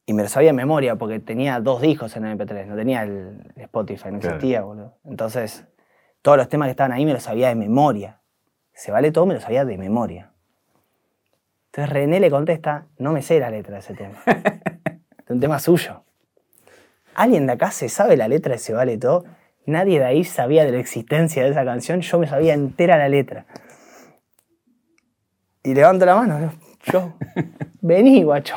Y me lo sabía en memoria porque tenía dos discos en MP3, no tenía el Spotify, no Claro. existía, boludo. Entonces, todos los temas que estaban ahí me los sabía de memoria. Se vale todo, me lo sabía de memoria. Entonces René le contesta, no me sé la letra de ese tema. es un tema suyo. ¿Alguien de acá se sabe la letra de Se vale todo? Nadie de ahí sabía de la existencia de esa canción, yo me sabía entera la letra. Y levanto la mano, ¿no? yo, vení, guacho.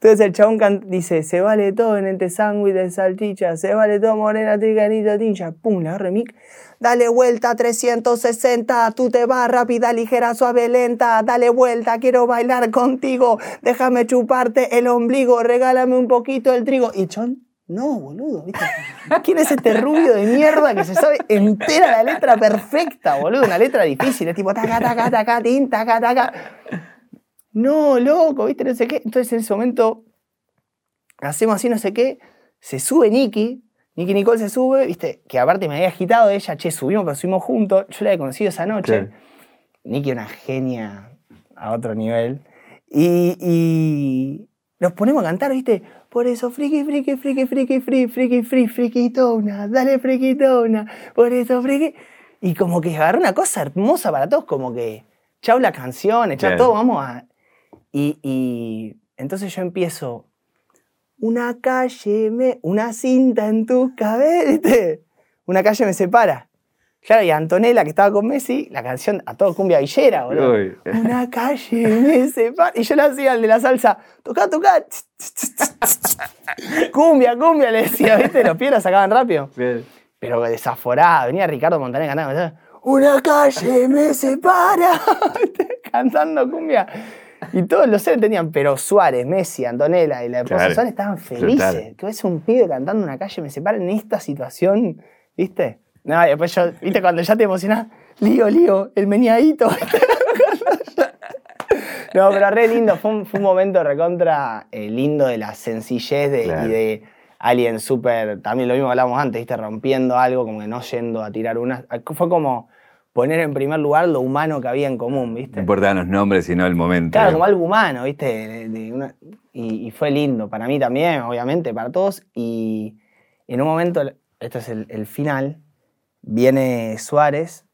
Entonces el chabón dice, se vale todo en este sándwich de salchicha, se vale todo morena, triganita, tincha, pum, el mic, dale vuelta 360, tú te vas rápida, ligera, suave, lenta, dale vuelta, quiero bailar contigo, déjame chuparte el ombligo, regálame un poquito el trigo. Y chabón, no, boludo, ¿viste? ¿Quién es este rubio de mierda que se sabe entera la letra perfecta, boludo? Una letra difícil, es tipo taca, taca, taca, tin, taca, taca no, loco, viste, no sé qué. Entonces en ese momento hacemos así, no sé qué, se sube Nicky, Nicky Nicole se sube, viste, que aparte me había agitado ella, che, subimos, pero subimos juntos, yo la había conocido esa noche. Claro. Nicky una genia a otro nivel. Y, y, nos ponemos a cantar, viste, por eso friki, friki, friki, friki, friki, friki, friki, friquitona, dale friquitona, por eso friki. Y como que agarró una cosa hermosa para todos, como que, chau las canciones, chau Bien. todo, vamos a y, y entonces yo empiezo, una calle, me, una cinta en tu cabeza. Una calle me separa. Claro, y Antonella, que estaba con Messi, la canción a todo cumbia villera, boludo. Uy. Una calle me separa. Y yo le hacía al de la salsa, toca, toca. cumbia, cumbia, le decía, ¿viste? Los pies la sacaban rápido. Bien. Pero desaforado, venía Ricardo Montaner cantando. Una calle me separa. Cantando cumbia. Y todos los seres tenían, pero Suárez, Messi, Antonella y la esposa Claro. Suárez estaban felices. Total. Que ves un pibe cantando una calle me separa en esta situación, ¿viste? No, y después yo, ¿viste? Cuando ya te emocionás, lío, lío, el meñadito. No, pero re lindo, fue un, fue un momento recontra eh, lindo de la sencillez de- Claro. y de alguien súper, también lo mismo que hablábamos antes, ¿viste? rompiendo algo, como que no yendo a tirar una. Fue como, poner en primer lugar lo humano que había en común, No ¿viste? importan los nombres, sino el momento. Claro, como algo humano, ¿viste? De- de una- y, y fue lindo, para mí también, obviamente, para todos. Y en un momento, esto es el, el final, viene Suárez,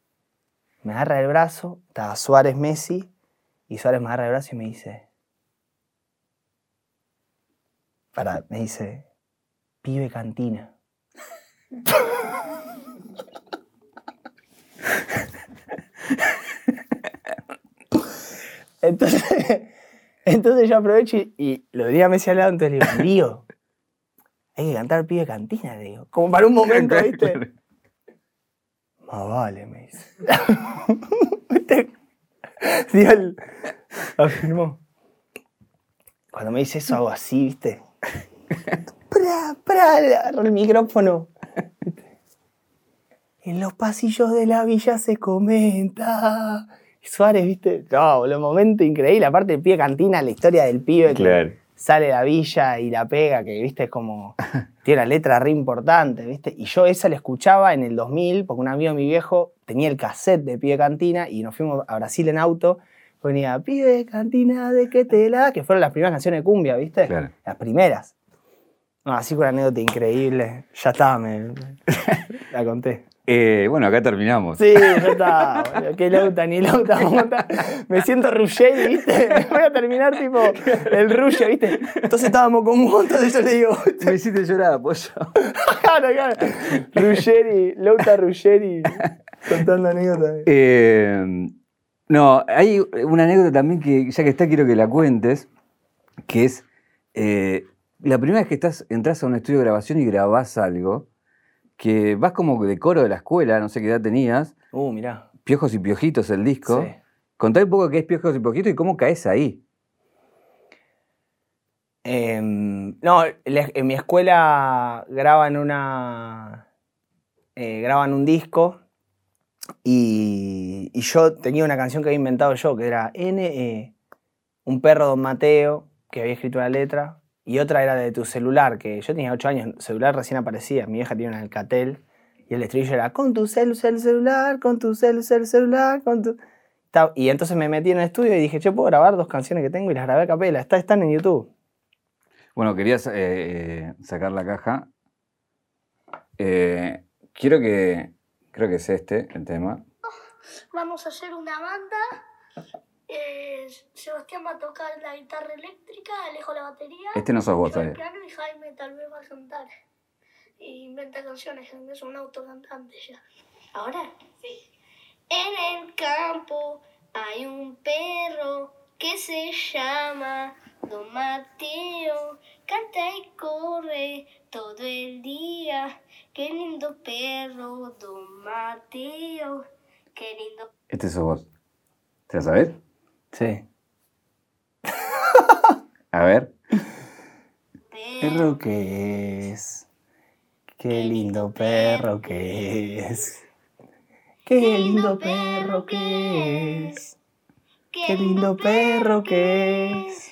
me agarra el brazo, estaba Suárez Messi, y Suárez me agarra el brazo y me dice, para, me dice, pibe cantina. Entonces, entonces yo aprovecho y, y lo tenía a Messi al lado, entonces le digo, Lío, hay que cantar pibe cantina, le digo. Como para un momento, ¿viste? Más vale, me dice. Dio el- afirmó. Cuando me dice eso hago así, ¿viste? ¡Pra, pra! Le agarro el micrófono. En los pasillos de la villa se comenta. Suárez, ¿viste? No, boludo, momento increíble. Aparte el pibe cantina, la historia del pibe que sale de la villa y la pega, que viste es como. tiene una letra re importante, ¿viste? Y yo esa la escuchaba en el 2000, porque un amigo de mi viejo tenía el cassette de Pibe Cantina y nos fuimos a Brasil en auto. Ponía Pibe Cantina de que te la. que fueron las primeras canciones de cumbia, ¿viste? Claro. Las primeras. No, así con una anécdota increíble. Ya está, me, la conté. Eh, bueno, acá terminamos. Sí, ya está. boludo. Qué lauta, ni lauta. Me siento Ruggeri, ¿viste? Voy a terminar tipo el Ruggeri, ¿viste? Entonces estábamos con vos, entonces yo le digo, Me hiciste llorar, pollo. claro, claro. Ruggeri, lauta Ruggeri, contando anécdotas. Eh, no, hay una anécdota también que, ya que está, quiero que la cuentes, que es eh, la primera vez que estás, entras a un estudio de grabación y grabás algo, que vas como de coro de la escuela, no sé qué edad tenías, Uh, mirá. Piojos y Piojitos, el disco. Sí. Contá un poco qué es Piojos y Piojitos y cómo caes ahí. Em, no, la- en mi escuela graban una. eh, graban un disco y, y yo tenía una canción que había inventado yo, que era N, un perro Don Mateo, que había escrito una letra, y otra era de tu celular, que yo tenía 8 años, el celular recién aparecía, mi vieja tenía un Alcatel, y el estribillo era con tu celu, celu, celular, con tu celu, celu, celular, con tu... Y entonces me metí en el estudio y dije, yo puedo grabar dos canciones que tengo y las grabé a capela, está, están en YouTube. Bueno, querías eh, eh, sacar la caja. Eh, quiero que. Creo que es este el tema. Vamos a hacer una banda. Eh, Sebastián va a tocar la guitarra eléctrica, Alejo la batería. Este no sos vos, yo el ¿sabes? piano y Jaime tal vez va a cantar. Y inventa canciones, es un autocantante ya. ¿Ahora? Sí. En el campo hay un perro que se llama Don Mateo. Canta y corre todo el día. Qué lindo perro, Don Mateo. Qué lindo Este sos vos. ¿Te la sabés? Sí. A ver. perro. Perro que es. Qué lindo perro que es. Qué lindo perro que es. Qué lindo perro que es.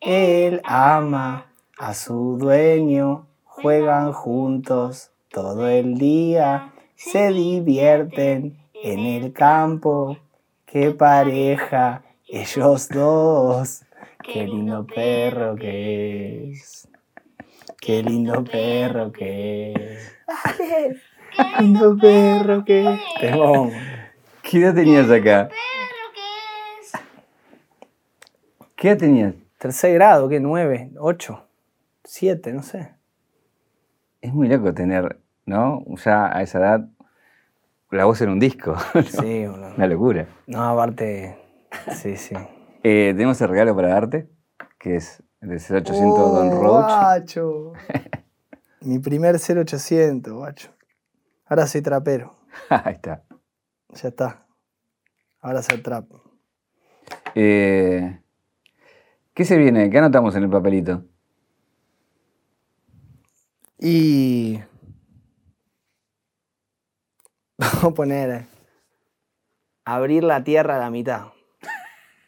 Él ama a su dueño. Juegan juntos todo el día. Se divierten en el campo. Qué pareja ellos dos. Qué lindo perro que es. Qué lindo perro que es. Qué lindo perro que es. Temón. ¿Qué edad tenías acá? Perro que es. ¿Qué edad tenías? Tercer grado, ¿qué? ¿Nueve? ¿Ocho? ¿Siete? No sé. Es muy loco tener, ¿no? Ya a esa edad, la voz en un disco. ¿no? Sí, boludo. Una locura. No, aparte. Sí, sí. Eh, tenemos el regalo para darte, que es el 0800 Don Oh, Roach. Guacho. Mi primer 0800, guacho. Ahora soy trapero. Ahí está. Ya está. Ahora soy trap. Eh, ¿Qué se viene? ¿Qué anotamos en el papelito? Y. Vamos a poner. eh, Abrir la tierra a la mitad.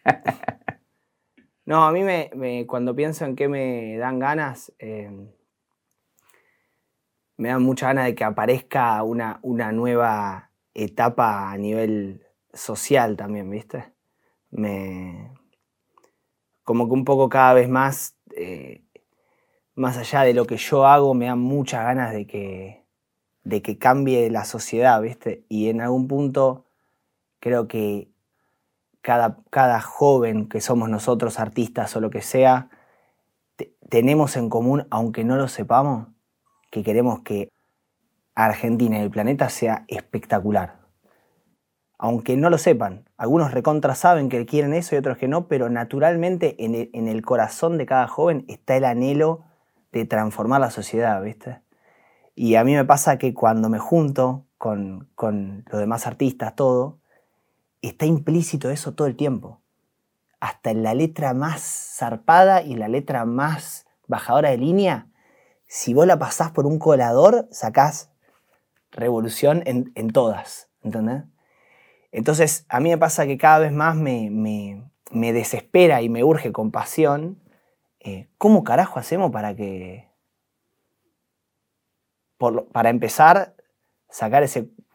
No, a mí me, cuando pienso en qué me dan ganas, eh, me dan mucha ganas de que aparezca una, una nueva etapa a nivel social también, ¿viste? Me, como que un poco cada vez más, eh, más allá de lo que yo hago, me dan muchas ganas de que, de que cambie la sociedad, ¿viste? Y en algún punto creo que cada, cada joven que somos nosotros, artistas o lo que sea, tenemos en común, aunque no lo sepamos, que queremos que Argentina y el planeta sea espectacular. Aunque no lo sepan, algunos recontra saben que quieren eso y otros que no, pero naturalmente en el, corazón de cada joven está el anhelo de transformar la sociedad, ¿viste? Y a mí me pasa que cuando me junto con, con los demás artistas, todo, está implícito eso todo el tiempo. Hasta en la letra más zarpada y la letra más bajadora de línea, si vos la pasás por un colador, sacás revolución en, todas, ¿entendés? Entonces, a mí me pasa que cada vez más me, desespera y me urge compasión. Eh, ¿Cómo carajo hacemos para que, para empezar, sacar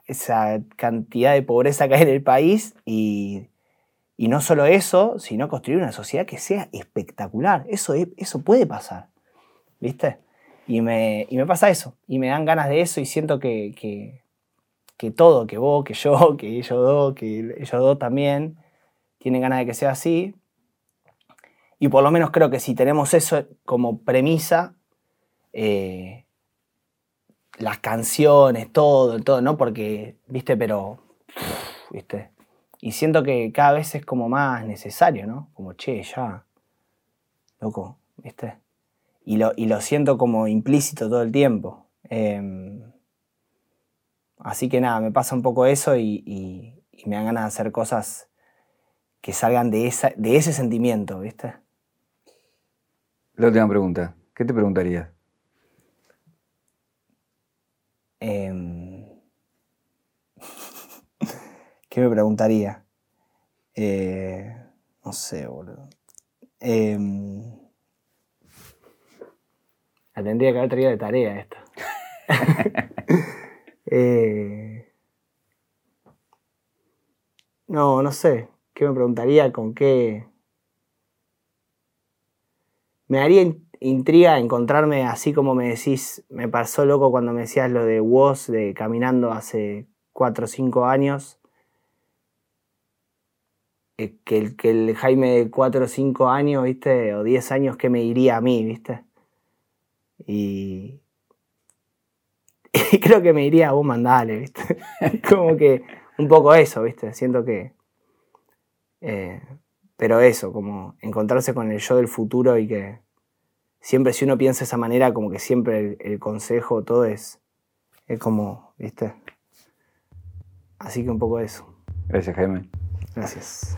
esa cantidad de pobreza que hay en el país y, no solo eso, sino construir una sociedad que sea espectacular? Eso, eso puede pasar, ¿viste? Y me, me pasa eso, y me dan ganas de eso y siento que, que, todo, que vos, que yo, que ellos dos, que ellos dos también, tienen ganas de que sea así. Y por lo menos creo que si tenemos eso como premisa, eh, las canciones, todo, todo, ¿no? Porque, viste, pero, viste. Y siento que cada vez es como más necesario, ¿no? Como, che, ya, loco, viste y lo, siento como implícito todo el tiempo. Em, así que nada, me pasa un poco eso y, me dan ganas de hacer cosas que salgan de, esa, de ese sentimiento, ¿viste? La última pregunta, ¿qué te preguntaría? Em, ¿Qué me preguntaría? Eh, no sé, boludo. Em, la tendría que haber traído de tarea esta. Eh, no, no sé. ¿Qué me preguntaría? ¿Con qué? Me haría intriga encontrarme así como me decís, me pasó loco cuando me decías lo de Woz, de caminando hace 4 o 5 años. Eh, que el, que el Jaime de 4 o 5 años, ¿viste? O 10 años, ¿qué me diría a mí, ¿viste? Y, creo que me iría a vos mandale, ¿viste? Como que un poco eso, ¿viste? Siento que... Eh, pero eso, como encontrarse con el yo del futuro y que siempre si uno piensa de esa manera, como que siempre el, consejo, todo es, es como, ¿viste? Así que un poco eso. Gracias, Jaime. Gracias.